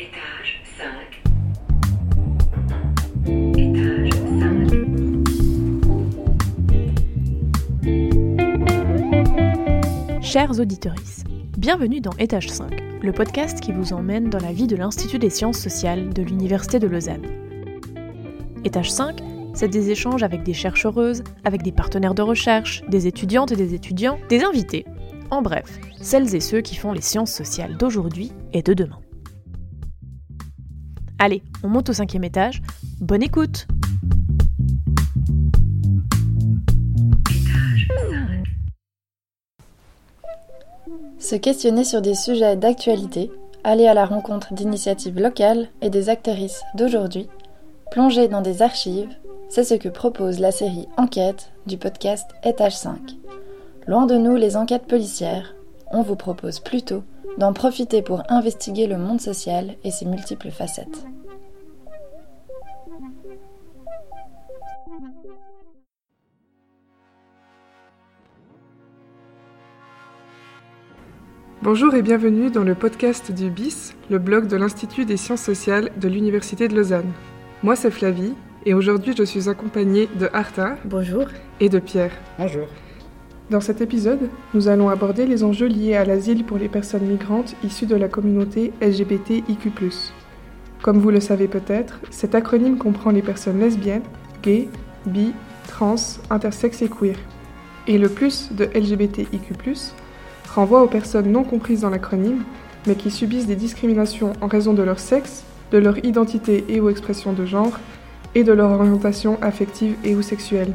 Étage 5. Étage 5. Chers auditeurs, bienvenue dans Étage 5, le podcast qui vous emmène dans la vie de l'Institut des sciences sociales de l'Université de Lausanne. Étage 5, c'est des échanges avec des chercheuses, avec des partenaires de recherche, des étudiantes et des étudiants, des invités. En bref, celles et ceux qui font les sciences sociales d'aujourd'hui et de demain. Allez, on monte au cinquième étage. Bonne écoute Se questionner sur des sujets d'actualité, aller à la rencontre d'initiatives locales et des actrices d'aujourd'hui, plonger dans des archives, c'est ce que propose la série Enquête du podcast Étage 5. Loin de nous les enquêtes policières, on vous propose plutôt d'en profiter pour investiguer le monde social et ses multiples facettes. Bonjour et bienvenue dans le podcast du BIS, le blog de l'Institut des sciences sociales de l'Université de Lausanne. Moi c'est Flavie et aujourd'hui je suis accompagnée de Arta. Bonjour. Et de Pierre. Bonjour. Dans cet épisode, nous allons aborder les enjeux liés à l'asile pour les personnes migrantes issues de la communauté LGBTIQ. Comme vous le savez peut-être, cet acronyme comprend les personnes lesbiennes, gays, bi, trans, intersexes et queer. Et le plus de LGBTIQ, renvoie aux personnes non comprises dans l'acronyme, mais qui subissent des discriminations en raison de leur sexe, de leur identité et ou expression de genre, et de leur orientation affective et ou sexuelle.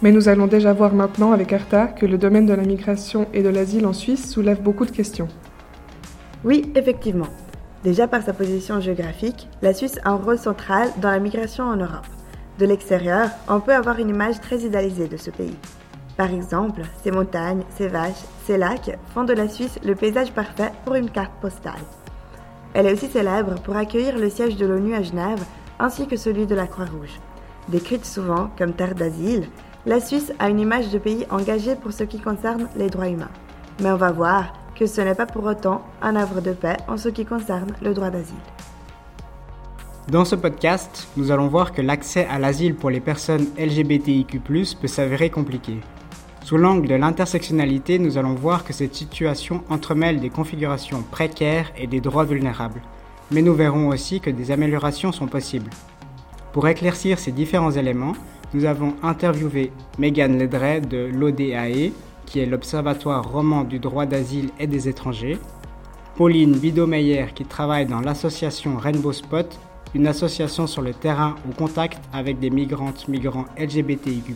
Mais nous allons déjà voir maintenant avec Arta que le domaine de la migration et de l'asile en Suisse soulève beaucoup de questions. Oui, effectivement. Déjà par sa position géographique, la Suisse a un rôle central dans la migration en Europe. De l'extérieur, on peut avoir une image très idéalisée de ce pays. Par exemple, ses montagnes, ses vaches, ses lacs font de la Suisse le paysage parfait pour une carte postale. Elle est aussi célèbre pour accueillir le siège de l'ONU à Genève ainsi que celui de la Croix-Rouge. Décrite souvent comme terre d'asile, la Suisse a une image de pays engagé pour ce qui concerne les droits humains. Mais on va voir que ce n'est pas pour autant un havre de paix en ce qui concerne le droit d'asile. Dans ce podcast, nous allons voir que l'accès à l'asile pour les personnes LGBTIQ peut s'avérer compliqué. Sous l'angle de l'intersectionnalité, nous allons voir que cette situation entremêle des configurations précaires et des droits vulnérables. Mais nous verrons aussi que des améliorations sont possibles. Pour éclaircir ces différents éléments, nous avons interviewé Megan Ledray de l'ODAE, qui est l'Observatoire roman du droit d'asile et des étrangers, Pauline Bidomeyer, qui travaille dans l'association Rainbow Spot, une association sur le terrain au contact avec des migrantes migrants LGBTIQ,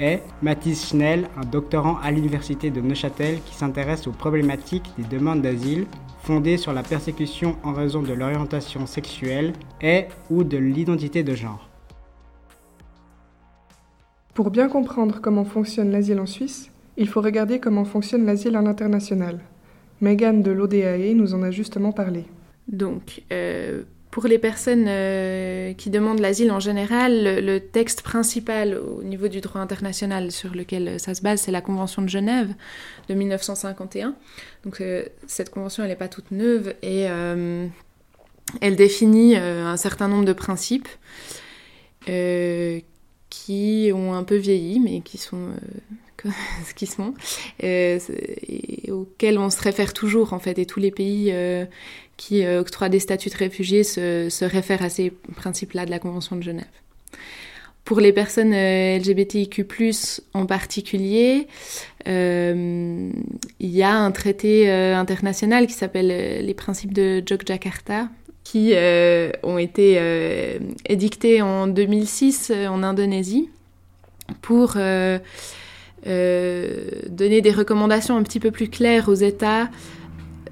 et Mathis Schnell, un doctorant à l'université de Neuchâtel qui s'intéresse aux problématiques des demandes d'asile fondées sur la persécution en raison de l'orientation sexuelle et ou de l'identité de genre. Pour bien comprendre comment fonctionne l'asile en Suisse, il faut regarder comment fonctionne l'asile à l'international. Megan de l'ODAE nous en a justement parlé. Donc, euh, pour les personnes euh, qui demandent l'asile en général, le, texte principal au niveau du droit international sur lequel ça se base, c'est la Convention de Genève de 1951. Donc euh, cette convention, elle n'est pas toute neuve et euh, elle définit un certain nombre de principes qui ont un peu vieilli, mais qui sont ce qui sont, et auxquels on se réfère toujours en fait, et tous les pays qui euh, octroie des statuts de réfugiés se, se réfère à ces principes-là de la Convention de Genève. Pour les personnes euh, LGBTIQ+, en particulier, euh, il y a un traité international qui s'appelle les principes de Jogjakarta, qui ont été édictés en 2006 en Indonésie pour donner des recommandations un petit peu plus claires aux États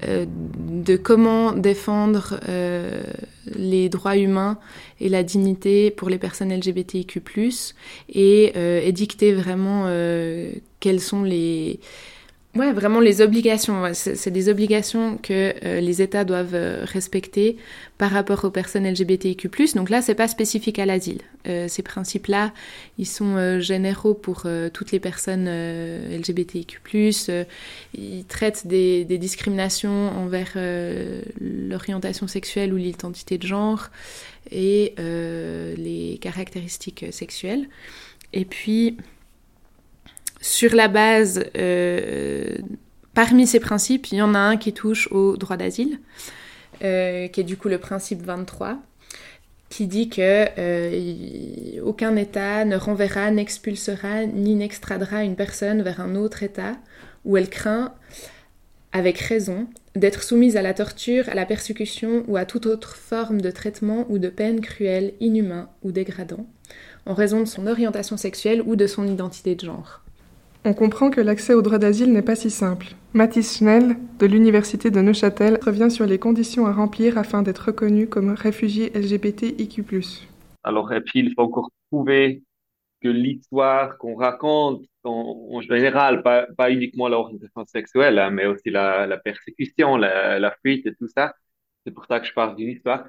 euh, de comment défendre euh, les droits humains et la dignité pour les personnes LGBTIQ+, et euh, édicter vraiment quels sont les, Ouais, vraiment les obligations. C'est des obligations que euh, les États doivent euh, respecter par rapport aux personnes LGBTIQ+. Donc là, c'est pas spécifique à l'asile. Euh, ces principes-là, ils sont généraux pour toutes les personnes LGBTIQ+. ils traitent des, des discriminations envers l'orientation sexuelle ou l'identité de genre et les caractéristiques sexuelles. Et puis sur la base, euh, parmi ces principes, il y en a un qui touche au droit d'asile, euh, qui est du coup le principe 23, qui dit que euh, aucun État ne renverra, n'expulsera ni n'extradera une personne vers un autre État où elle craint, avec raison, d'être soumise à la torture, à la persécution ou à toute autre forme de traitement ou de peine cruelle, inhumain ou dégradant, en raison de son orientation sexuelle ou de son identité de genre. On comprend que l'accès au droit d'asile n'est pas si simple. Mathis Schnell, de l'Université de Neuchâtel, revient sur les conditions à remplir afin d'être reconnu comme réfugié LGBTIQ. Alors, et puis, il faut encore prouver que l'histoire qu'on raconte, en, général, pas, pas uniquement l'orientation sexuelle, hein, mais aussi la, persécution, la, fuite et tout ça, c'est pour ça que je parle d'une histoire,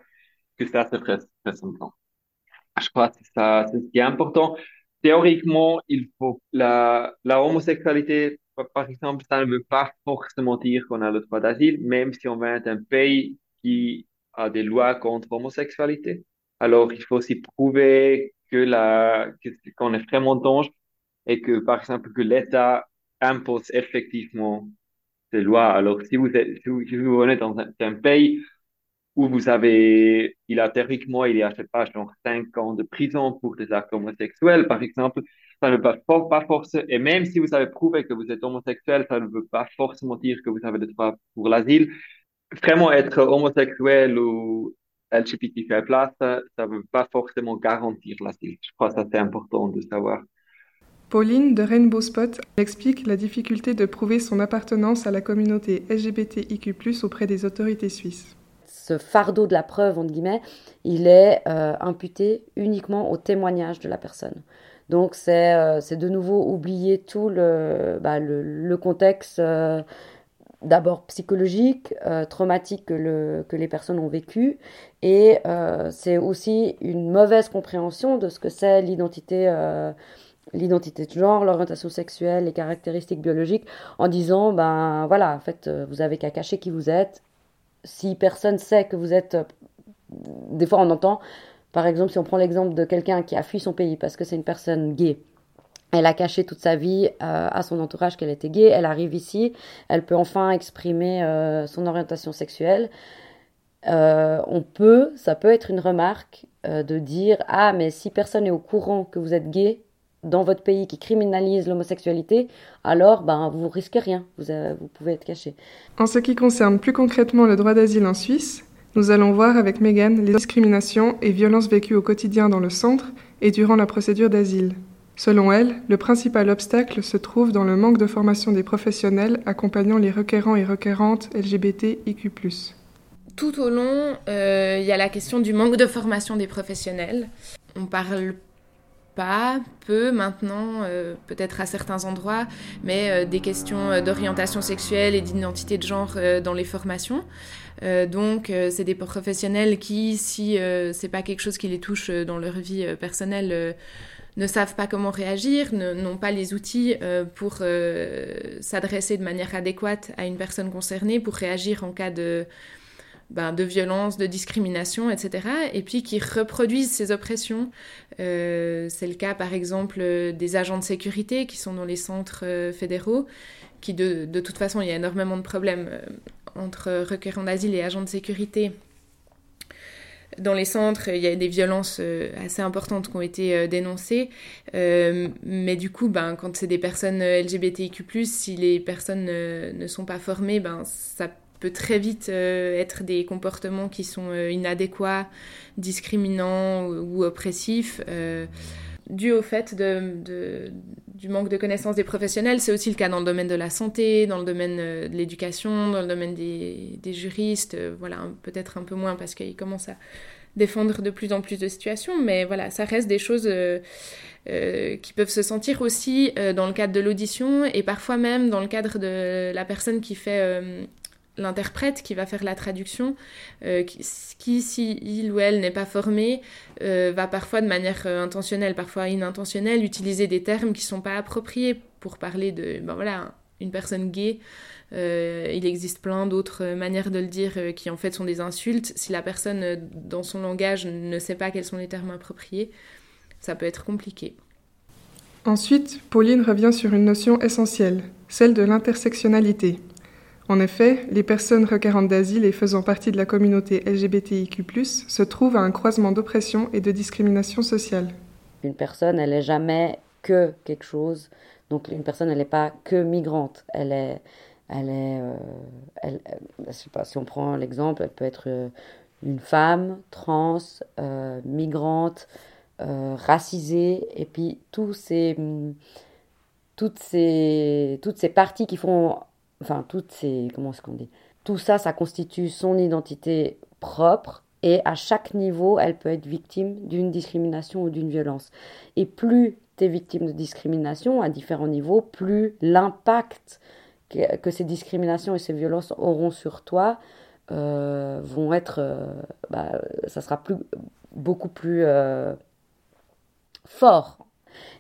que ça, c'est très. Je crois que c'est ce qui est important théoriquement, il faut la, la homosexualité, par exemple, ça ne veut pas forcément dire qu'on a le droit d'asile, même si on vient d'un pays qui a des lois contre l'homosexualité. Alors, il faut aussi prouver que la, qu'on est vraiment danger et que, par exemple, que l'État impose effectivement ces lois. Alors, si vous êtes, si vous, venez dans un pays où vous avez, il a théoriquement, il y a, je sais pas, genre 5 ans de prison pour des actes homosexuels, par exemple, ça ne veut pas, forcément, et même si vous avez prouvé que vous êtes homosexuel, ça ne veut pas forcément dire que vous avez le droit pour l'asile. Vraiment être homosexuel ou LGBTQ+, ça ne veut pas forcément garantir l'asile. Je crois que c'est important de savoir. Pauline de Rainbow Spot explique la difficulté de prouver son appartenance à la communauté LGBTIQ+, auprès des autorités suisses ce fardeau de la preuve, entre guillemets, il est euh, imputé uniquement au témoignage de la personne. Donc c'est euh, de nouveau oublier tout le, bah, le, contexte euh, d'abord psychologique, traumatique que, le, que les personnes ont vécu, et c'est aussi une mauvaise compréhension de ce que c'est l'identité l'identité de genre, l'orientation sexuelle, les caractéristiques biologiques, en disant, ben voilà, en fait, vous avez qu'à cacher qui vous êtes, si personne sait que vous êtes... Euh, des fois, on entend, par exemple, si on prend l'exemple de quelqu'un qui a fui son pays parce que c'est une personne gay, elle a caché toute sa vie euh, à son entourage qu'elle était gay. Elle arrive ici, elle peut enfin exprimer euh, son orientation sexuelle. on peut, ça peut être une remarque de dire ah mais si personne n'est au courant que vous êtes gay, dans votre pays qui criminalise l'homosexualité, alors ben, vous risquez rien, vous, euh, vous pouvez être caché. En ce qui concerne plus concrètement le droit d'asile en Suisse, nous allons voir avec Megan les discriminations et violences vécues au quotidien dans le centre et durant la procédure d'asile. Selon elle, le principal obstacle se trouve dans le manque de formation des professionnels accompagnant les requérants et requérantes LGBTIQ. Tout au long, euh, il y a la question du manque de formation des professionnels. On parle pas, peu maintenant, euh, peut-être à certains endroits, mais euh, des questions euh, d'orientation sexuelle et d'identité de genre dans les formations. donc, c'est des professionnels qui, si c'est pas quelque chose qui les touche dans leur vie personnelle, ne savent pas comment réagir, n'ont pas les outils pour s'adresser de manière adéquate à une personne concernée, pour réagir en cas de ben, de violence, de discrimination, etc. Et puis qui reproduisent ces oppressions. Euh, c'est le cas par exemple des agents de sécurité qui sont dans les centres euh, fédéraux, qui de, toute façon, il y a énormément de problèmes euh, entre requérants d'asile et agents de sécurité. Dans les centres, il y a des violences assez importantes qui ont été dénoncées, mais du coup, ben, quand c'est des personnes LGBTIQ+, si les personnes ne sont pas formées, ben, ça peut très vite euh, être des comportements qui sont euh, inadéquats, discriminants ou, oppressifs. Euh, dû au fait de, du manque de connaissances des professionnels. C'est aussi le cas dans le domaine de la santé, dans le domaine de l'éducation, dans le domaine des, des juristes. voilà, peut-être un peu moins parce qu'ils commencent à, défendre de plus en plus de situations, mais voilà, ça reste des choses qui peuvent se sentir aussi dans le cadre de l'audition et parfois même dans le cadre de la personne qui fait l'interprète qui va faire la traduction, euh, qui, si il ou elle n'est pas formé, euh, va parfois de manière euh, intentionnelle, parfois inintentionnelle, utiliser des termes qui ne sont pas appropriés pour parler de, ben voilà, une personne gay. il existe plein d'autres manières de le dire qui en fait sont des insultes. Si la personne dans son langage ne sait pas quels sont les termes appropriés, ça peut être compliqué. Ensuite, Pauline revient sur une notion essentielle, celle de l'intersectionnalité. En effet, les personnes requérantes d'asile et faisant partie de la communauté LGBTIQ+, se trouvent à un croisement d'oppression et de discrimination sociale. Une personne, elle n'est jamais que quelque chose. Donc une personne, elle n'est pas que migrante. Elle est, elle est, euh, elle, je sais pas, si on prend l'exemple, elle peut être euh, une femme trans, euh, migrante, racisée, et puis tous ces, toutes ces, toutes ces parties qui font enfin toutes ces comment est-ce qu'on dit? Tout ça ça constitue son identité propre et à chaque niveau elle peut être victime d'une discrimination ou d'une violence. Et plus tu es victime de discrimination à différents niveaux plus l'impact que, ces discriminations et ces violences auront sur toi euh, vont être euh, bah, ça sera beaucoup plus euh, fort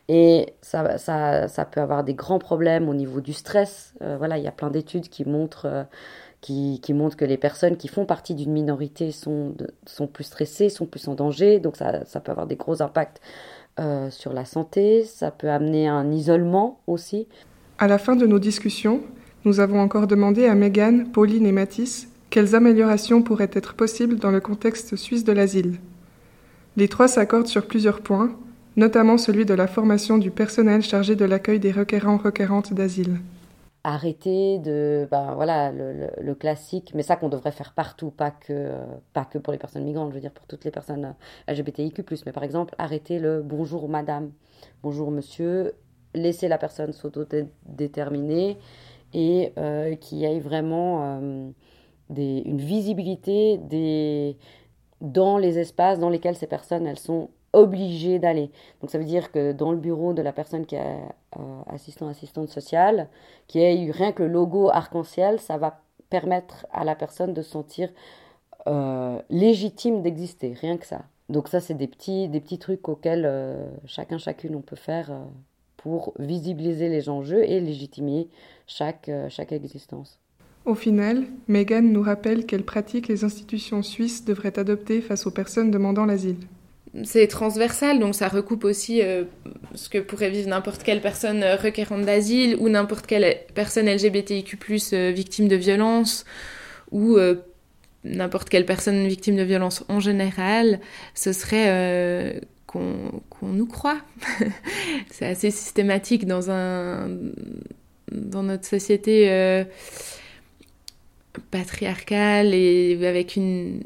et ça, ça, ça, peut avoir des grands problèmes au niveau du stress. Euh, voilà, il y a plein d'études qui montrent, euh, qui, montrent que les personnes qui font partie d'une minorité sont, sont plus stressées, sont plus en danger. Donc ça, ça peut avoir des gros impacts euh, sur la santé. Ça peut amener un isolement aussi. À la fin de nos discussions, nous avons encore demandé à Megan, Pauline et Mathis quelles améliorations pourraient être possibles dans le contexte suisse de l'asile. Les trois s'accordent sur plusieurs points, notamment celui de la formation du personnel chargé de l'accueil des requérants-requérantes d'asile. Arrêter de, ben voilà, le, classique, mais ça qu'on devrait faire partout, pas que, pas que pour les personnes migrantes, je veux dire pour toutes les personnes LGBTIQ+, mais par exemple, arrêter le bonjour madame, bonjour monsieur, laisser la personne s'autodéterminer et euh, qu'il y ait vraiment euh, une visibilité des, dans les espaces dans lesquels ces personnes elles sont obligé d'aller. Donc ça veut dire que dans le bureau de la personne qui est euh, assistant assistante sociale, qui a eu rien que le logo arc-en-ciel, ça va permettre à la personne de se sentir euh, légitime d'exister, rien que ça. Donc ça c'est des petits des petits trucs auxquels euh, chacun chacune on peut faire pour visibiliser les enjeux et légitimer chaque chaque existence. Au final, Megan nous rappelle quelles pratiques les institutions suisses devraient adopter face aux personnes demandant l'asile c'est transversal, donc ça recoupe aussi euh, ce que pourrait vivre n'importe quelle personne euh, requérante d'asile ou n'importe quelle personne LGBTIQ+, euh, victime de violence ou n'importe quelle personne victime de violence en général, ce serait qu'on nous croit. c'est assez systématique dans, un, dans notre société patriarcale et avec une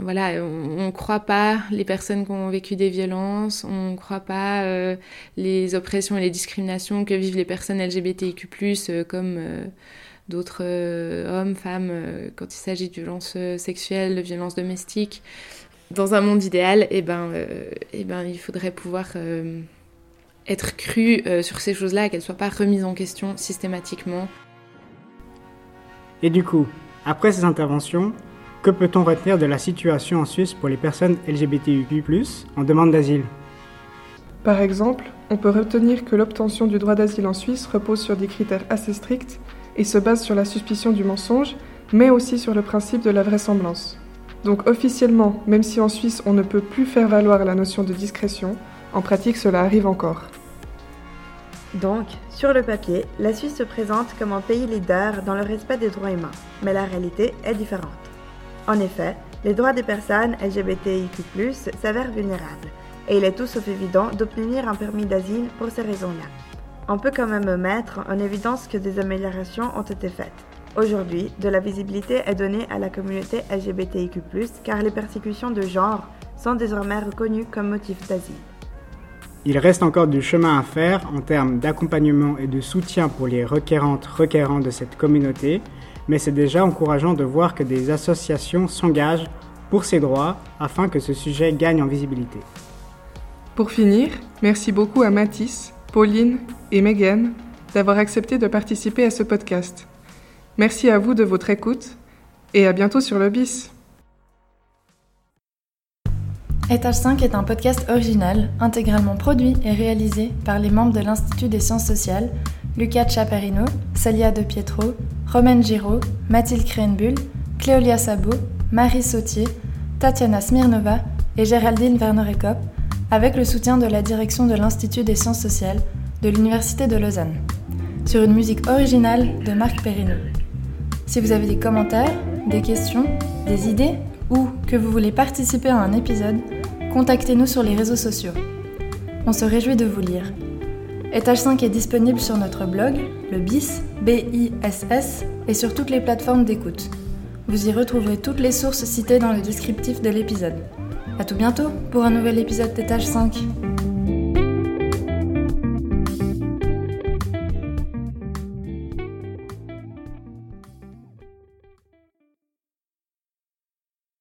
voilà, on ne croit pas les personnes qui ont vécu des violences, on ne croit pas euh, les oppressions et les discriminations que vivent les personnes LGBTIQ+, euh, comme euh, d'autres hommes, femmes, quand il s'agit de violences sexuelles, de violences domestiques. Dans un monde idéal, eh ben, eh ben, il faudrait pouvoir être cru sur ces choses-là, qu'elles ne soient pas remises en question systématiquement. Et du coup, après ces interventions, que peut-on retenir de la situation en Suisse pour les personnes LGBTIQ+, en demande d'asile? Par exemple, on peut retenir que l'obtention du droit d'asile en Suisse repose sur des critères assez stricts et se base sur la suspicion du mensonge, mais aussi sur le principe de la vraisemblance. Donc officiellement, même si en Suisse on ne peut plus faire valoir la notion de discrétion, en pratique cela arrive encore. Donc, sur le papier, la Suisse se présente comme un pays leader dans le respect des droits humains, mais la réalité est différente. En effet, les droits des personnes LGBTIQ+, s'avèrent vulnérables, et il est tout sauf évident d'obtenir un permis d'asile pour ces raisons-là. On peut quand même mettre en évidence que des améliorations ont été faites. Aujourd'hui, de la visibilité est donnée à la communauté LGBTIQ+, car les persécutions de genre sont désormais reconnues comme motif d'asile. Il reste encore du chemin à faire en termes d'accompagnement et de soutien pour les requérantes requérants de cette communauté, mais c'est déjà encourageant de voir que des associations s'engagent pour ses droits afin que ce sujet gagne en visibilité. Pour finir, merci beaucoup à Mathis, Pauline et Megan d'avoir accepté de participer à ce podcast. Merci à vous de votre écoute et à bientôt sur le BIS. Étage 5 est un podcast original, intégralement produit et réalisé par les membres de l'Institut des sciences sociales, Lucas Chaparino, Celia De Pietro, Romaine Giraud, Mathilde Krenbull, Cléolia Sabot, Marie Sautier, Tatiana Smirnova et Géraldine Werner-Ekop, avec le soutien de la direction de l'Institut des sciences sociales de l'Université de Lausanne, sur une musique originale de Marc Perrineau. Si vous avez des commentaires, des questions, des idées ou que vous voulez participer à un épisode, contactez-nous sur les réseaux sociaux. On se réjouit de vous lire. Étage 5 est disponible sur notre blog, le BIS, B-I-S-S, et sur toutes les plateformes d'écoute. Vous y retrouverez toutes les sources citées dans le descriptif de l'épisode. A tout bientôt pour un nouvel épisode d'Étage 5.